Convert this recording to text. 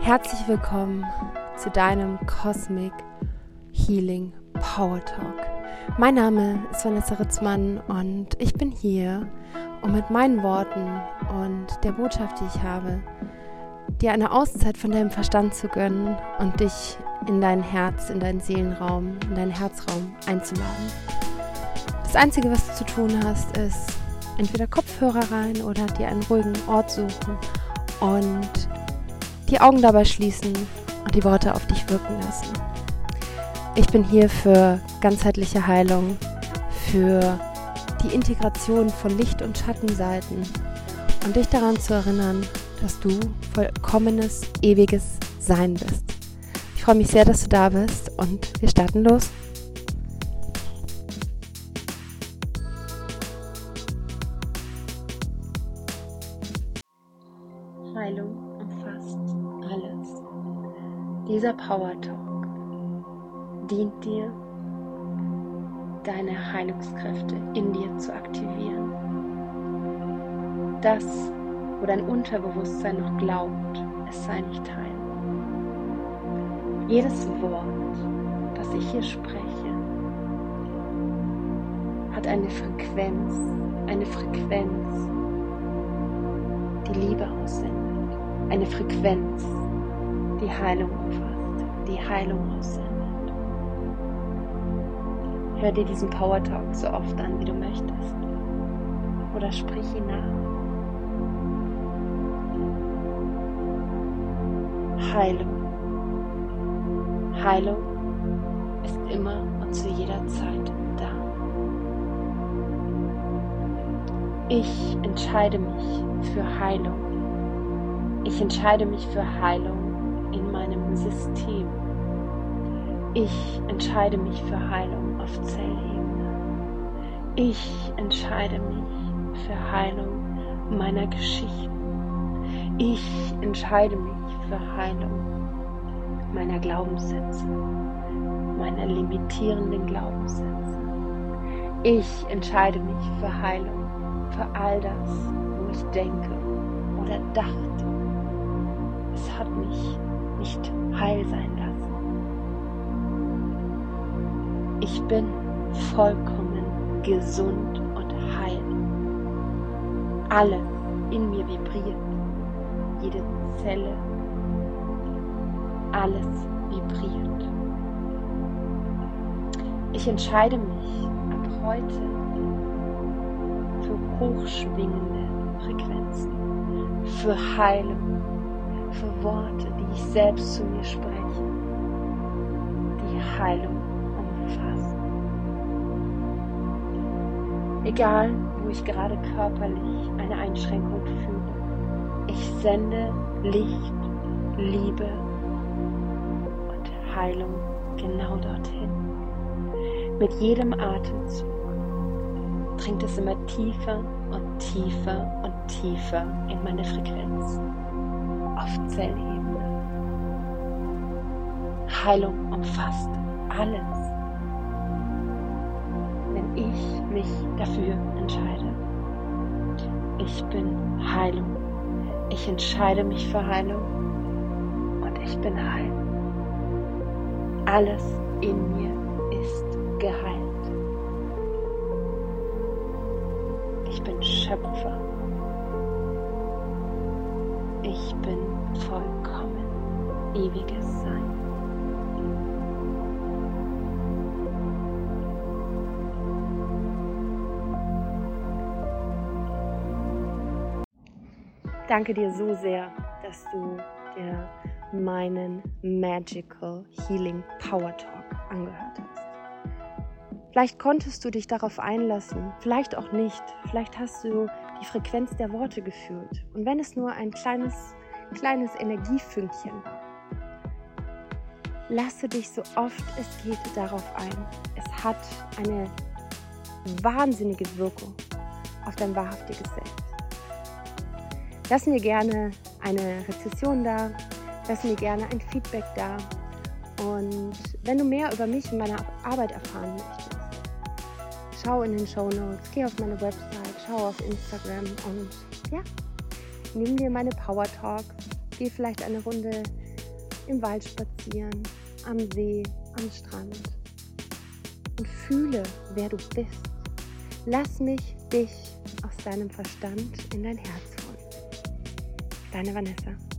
Herzlich willkommen zu deinem Cosmic Healing Power Talk. Mein Name ist Vanessa Ritzmann und ich bin hier, um mit meinen Worten und der Botschaft, die ich habe, dir eine Auszeit von deinem Verstand zu gönnen und dich in dein Herz, in deinen Seelenraum, in deinen Herzraum einzuladen. Das Einzige, was du zu tun hast, ist entweder Kopfhörer rein oder dir einen ruhigen Ort suchen und die Augen dabei schließen und die Worte auf dich wirken lassen. Ich bin hier für ganzheitliche Heilung, für die Integration von Licht- und Schattenseiten und dich daran zu erinnern, dass du vollkommenes, ewiges Sein bist. Ich freue mich sehr, dass du da bist und wir starten los. Dieser Power Talk dient dir, deine Heilungskräfte in dir zu aktivieren. Das, wo dein Unterbewusstsein noch glaubt, es sei nicht heil. Jedes Wort, das ich hier spreche, hat eine Frequenz, eine Frequenz, die Liebe aussendet, eine Frequenz, die Heilung umfasst, die Heilung aussendet. Hör dir diesen Power Talk so oft an, wie du möchtest. Oder sprich ihn nach. Heilung. Heilung ist immer und zu jeder Zeit da. Ich entscheide mich für Heilung. Ich entscheide mich für Heilung System. Ich entscheide mich für Heilung auf Zellebene. Ich entscheide mich für Heilung meiner Geschichten. Ich entscheide mich für Heilung meiner Glaubenssätze, meiner limitierenden Glaubenssätze. Ich entscheide mich für Heilung, für all das, wo ich denke oder dachte. Es hat mich nicht heil sein lassen. Ich bin vollkommen gesund und heil. Alles in mir vibriert. Jede Zelle alles vibriert. Ich entscheide mich ab heute für hochschwingende Frequenzen, für Heilung, für Worte, die ich selbst zu mir spreche, die Heilung umfassen. Egal, wo ich gerade körperlich eine Einschränkung fühle, ich sende Licht, Liebe Heilung genau dorthin. Mit jedem Atemzug dringt es immer tiefer und tiefer und tiefer in meine Frequenz auf Zellebene. Heilung umfasst alles, wenn ich mich dafür entscheide. Ich bin Heilung. Ich entscheide mich für Heilung und ich bin heil. Alles in mir ist geheilt. Ich bin Schöpfer. Ich bin vollkommen ewiges Sein. Danke dir so sehr, dass du dir meinen Magical Healing Power Talk angehört hast. Vielleicht konntest du dich darauf einlassen, vielleicht auch nicht. Vielleicht hast du die Frequenz der Worte gefühlt. Und wenn es nur ein kleines, kleines Energiefünkchen lasse dich so oft es geht darauf ein. Es hat eine wahnsinnige Wirkung auf dein wahrhaftiges Selbst. Lass mir gerne eine Rezession da, Lass mir gerne ein Feedback da. Und wenn du mehr über mich und meine Arbeit erfahren möchtest, schau in den Show Notes, geh auf meine Website, schau auf Instagram und ja, nimm dir meine Power Talks, Geh vielleicht eine Runde im Wald spazieren, am See, am Strand und fühle, wer du bist. Lass mich dich aus deinem Verstand in dein Herz holen. Deine Vanessa.